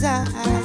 在。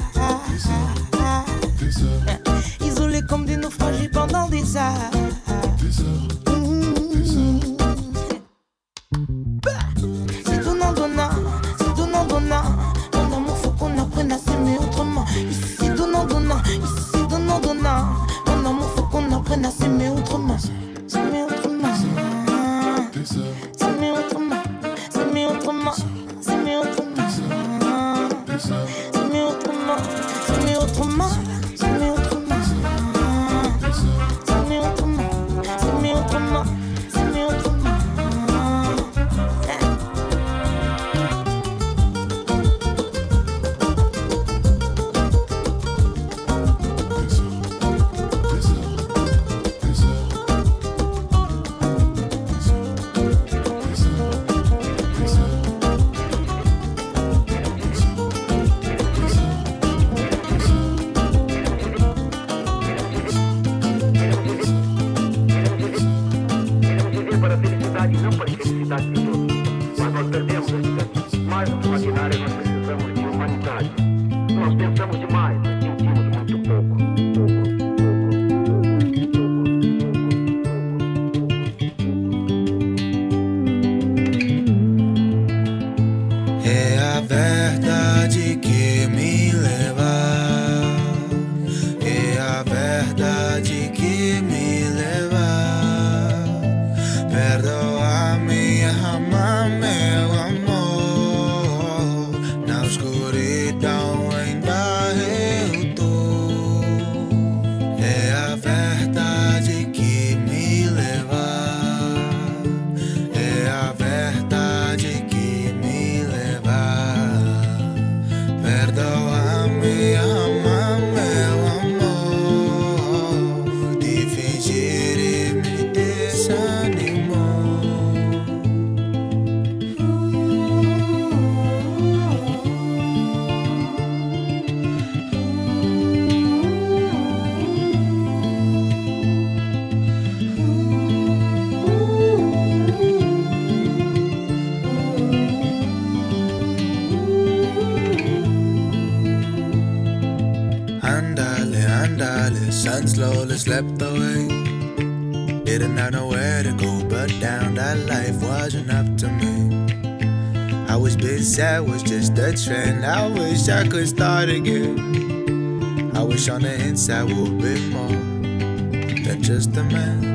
slept away. Didn't know nowhere to go but down. That life wasn't up to me. I was busy, sad was just a trend. I wish I could start again. I wish on the inside would be more than just a man.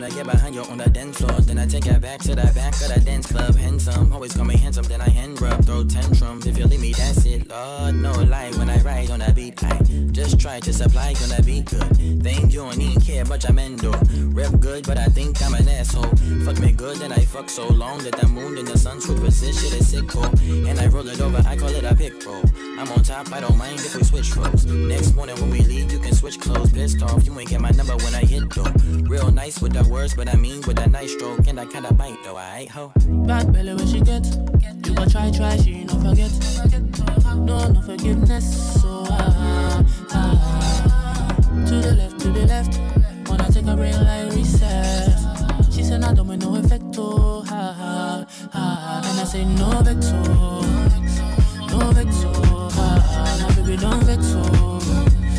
Wanna get behind you on the dance floor. Then I take it back to the back of the dance club. Handsome, always call me handsome. Then I hand rub, throw tantrums. If you leave me, that's it. Lord, no lie when I ride on the beat. I just try to supply, gonna be good. Think you don't even care much, I'm endo. Rep good, but I think I'm an asshole. Fuck me good, then I fuck so long that the moon and the sun shit is sick, cool. And I roll it over, I call it a pick roll. I'm on top, I don't mind if we switch roles. Next morning when we leave, you can switch clothes. Pissed off, you ain't get my number when I hit though. Real nice with the words, but I mean with a nice stroke. And I kinda bite though, I ho. Bad belly where she get. You go try, try, she no forget. No, no forgiveness. So ah, ah. To the left, to the left. Wanna take a real life reset. She said I don't want no effect. Oh, ha, ha, ha. And I say no vex. Oh, no vex. Oh, ha, ha. My baby don't vex. Oh,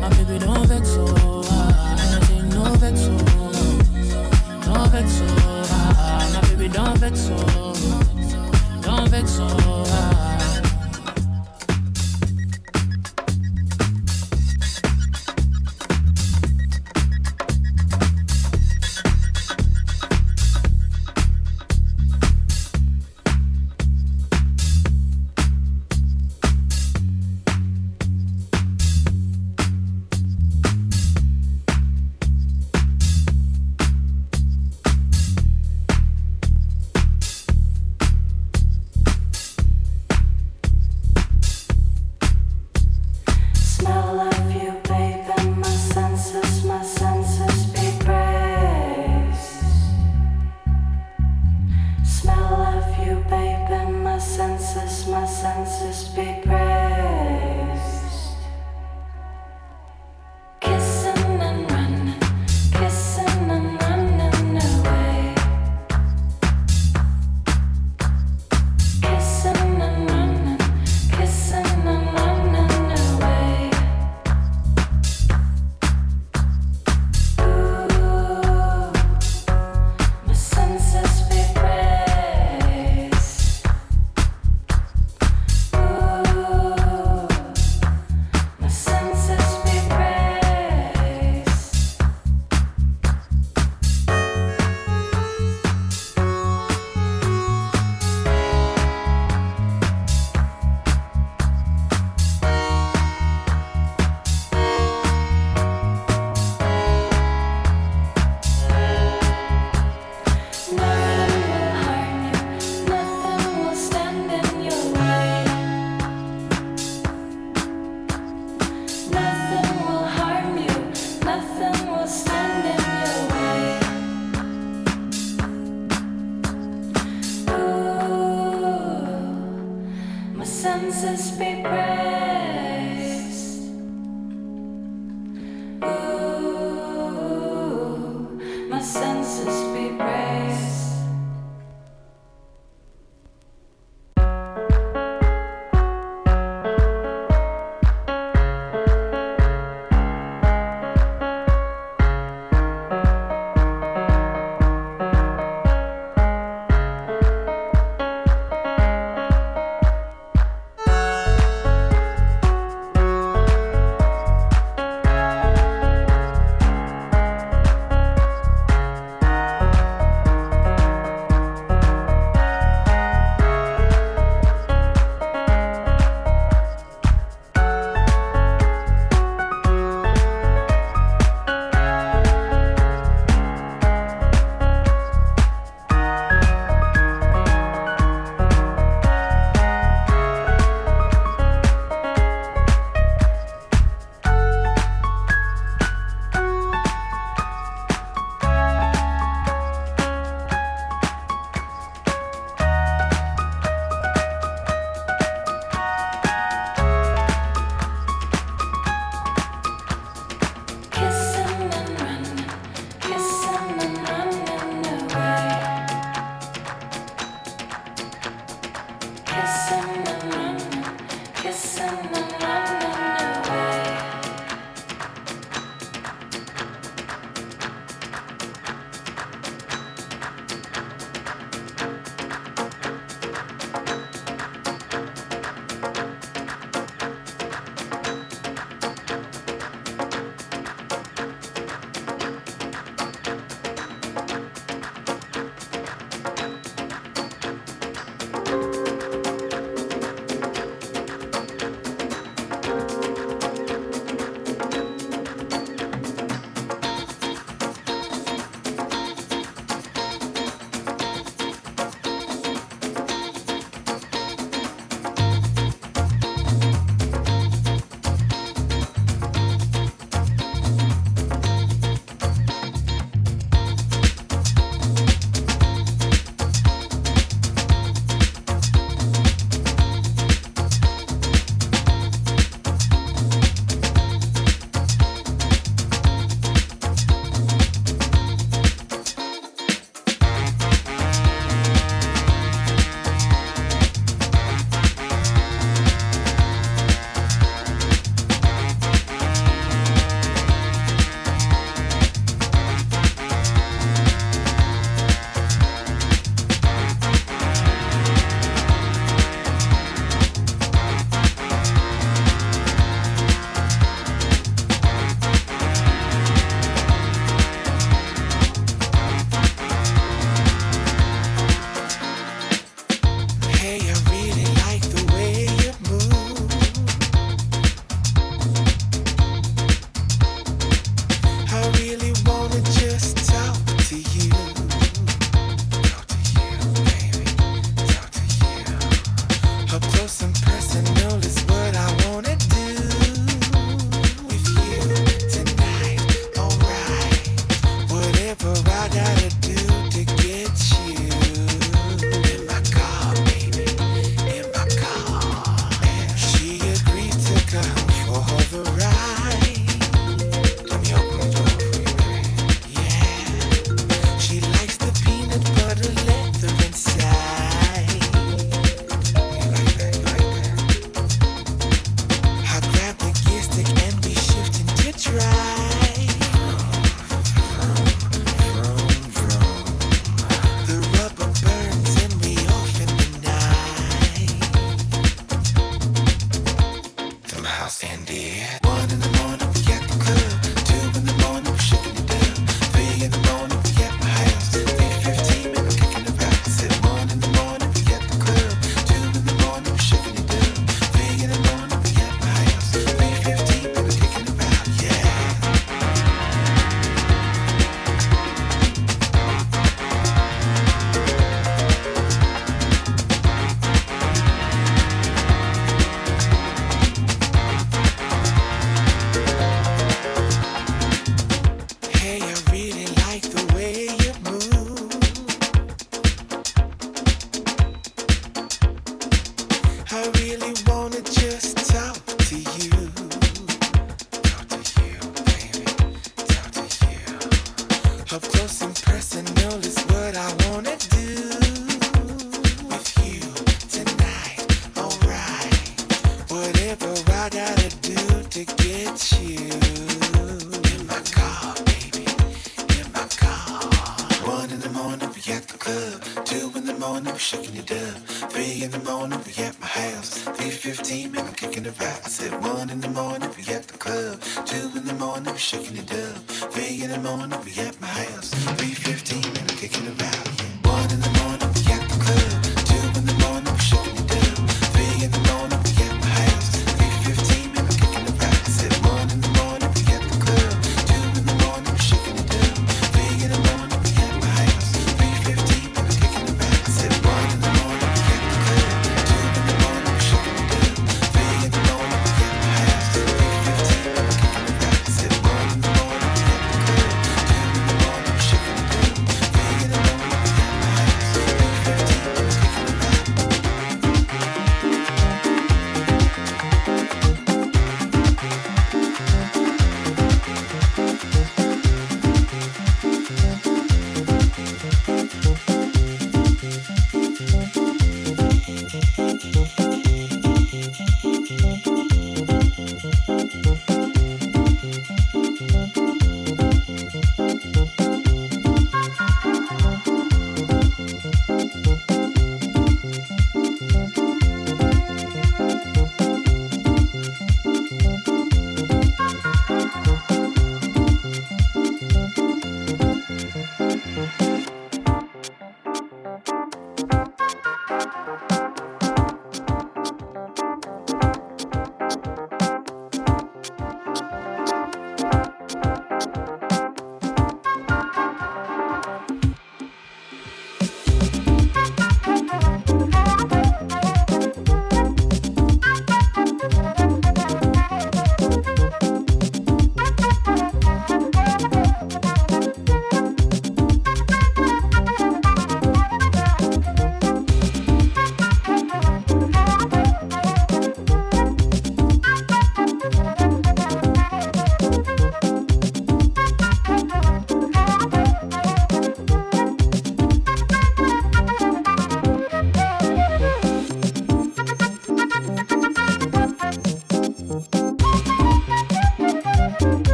my baby don't vex. Oh, ha, ha. And I say no vex. Vex. Oh, ha, ha. My baby don't vex. Oh, don't vex. Oh, ah, ah, ah.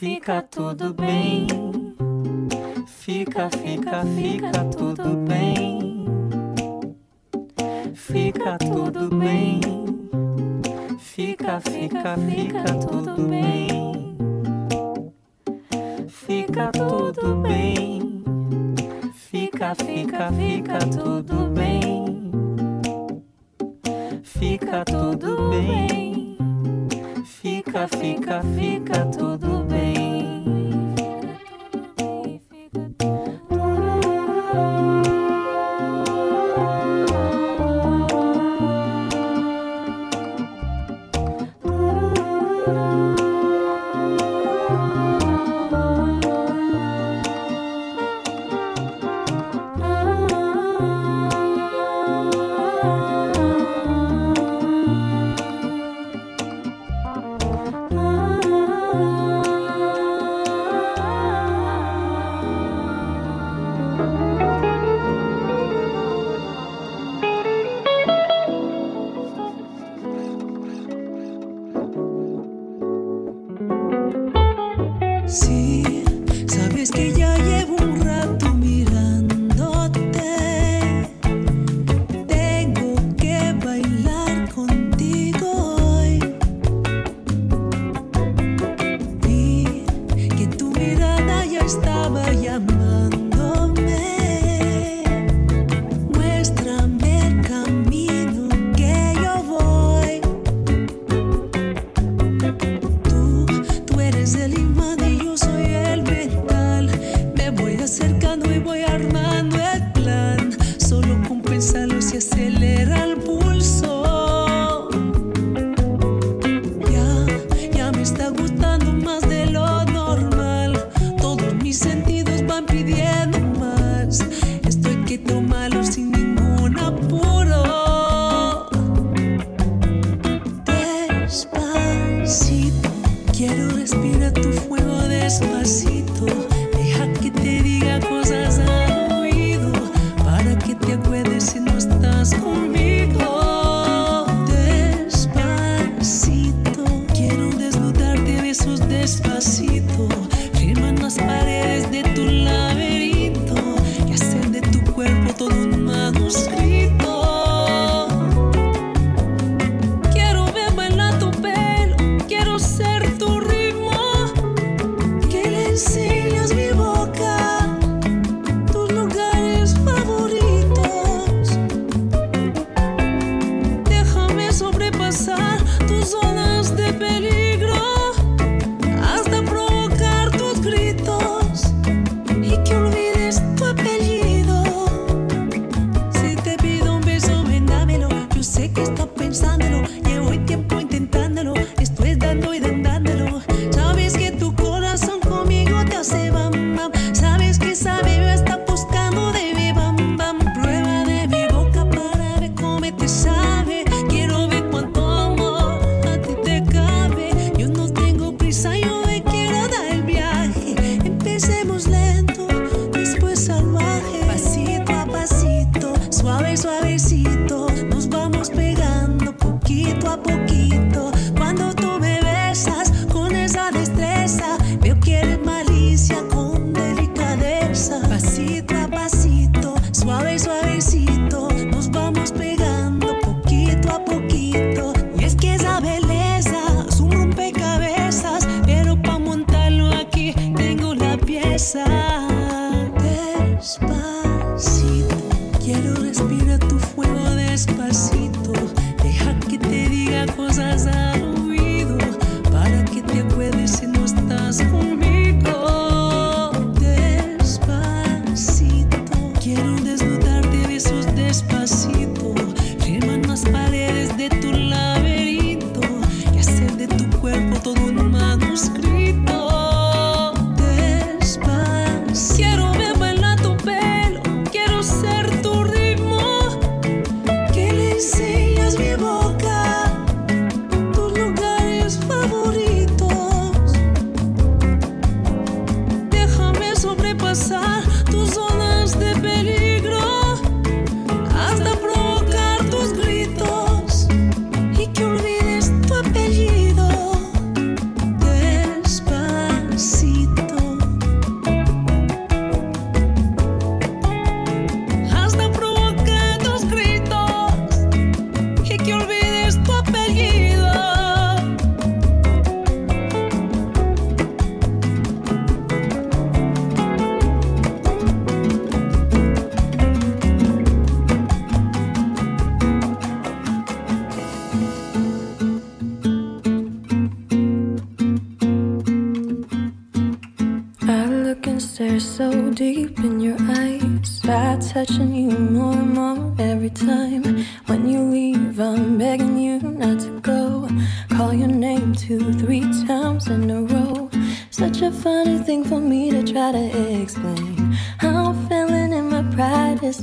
fica tudo bem. Fica, fica, fica tudo bem. Fica tudo bem. Fica, fica, fica tudo bem. Fica tudo bem. Fica, fica, fica tudo bem. Fica tudo bem. Fica, fica, fica tudo bem.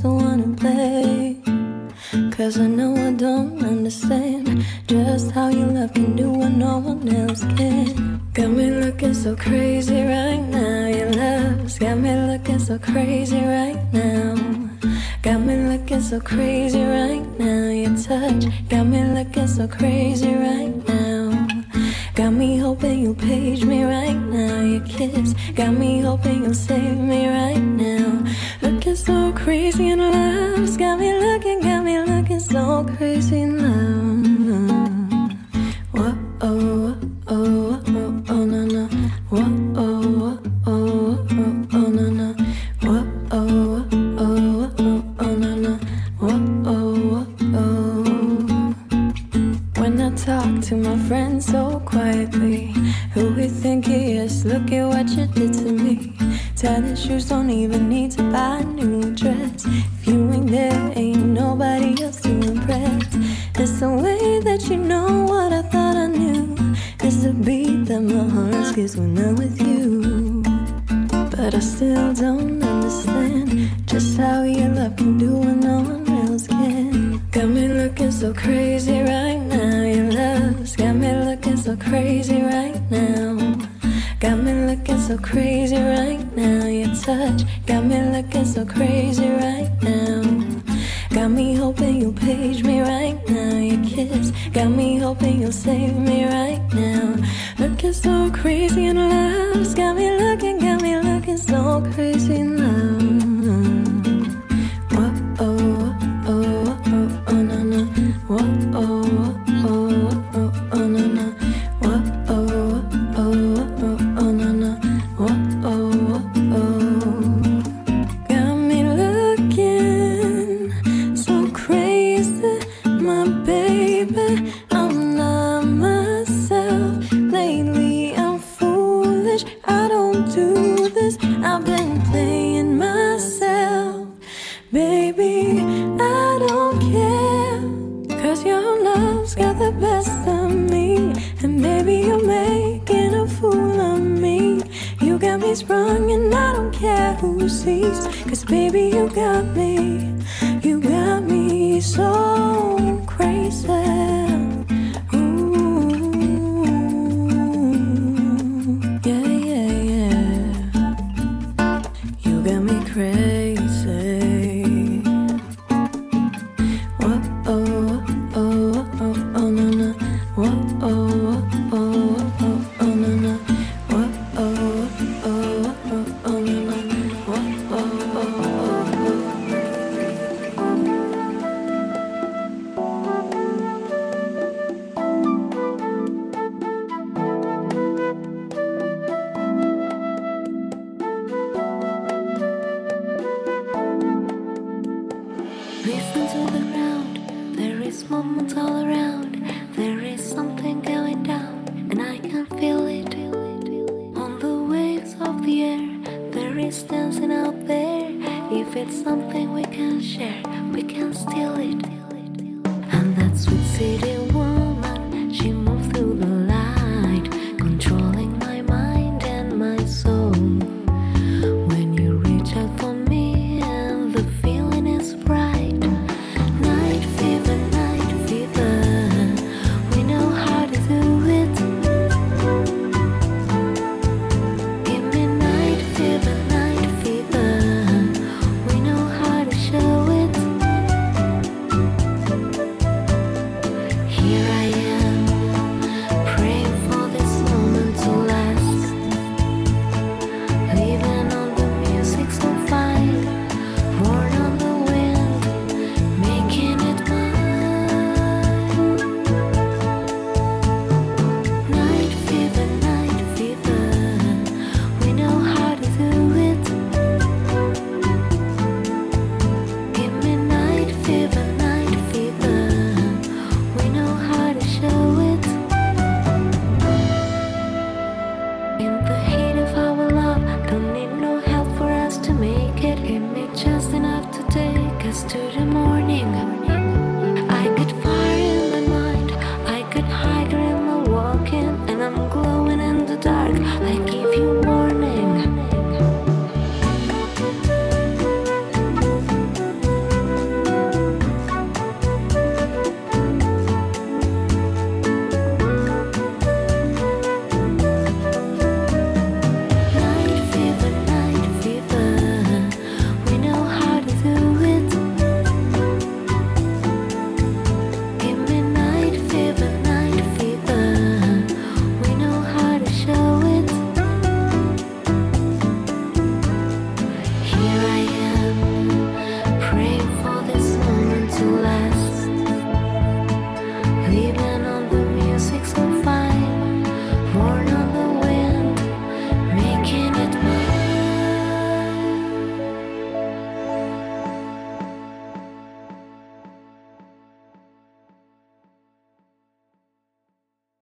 The one play. Cause I know I don't understand just how your love can do what no one else can. Got me looking so crazy right now. Your love's got me looking so crazy right now. Got me looking so crazy right now. Your touch got me looking so crazy right now. Got me hoping you'll page me right now. Your kiss got me hoping you'll save me right now. Looking so crazy in love. Got me looking, got me looking so crazy in love. Whoa, oh, oh, Look at what you did to me. Tennis shoes don't even need to buy a new dress. If you ain't there, ain't nobody else to impress. It's the way that you know what I thought I knew. It's the beat that my heart skips when I'm with you. But I still don't understand just how your love can do what no one else can. Got me looking so crazy right now. Your love's got me looking so crazy right now. Got me looking so crazy right now. Your touch got me looking so crazy right now. Got me hoping you'll page me right now. Your kiss got me hoping you'll save me right now. Looking so crazy in love. Got me looking, got me looking so crazy in love.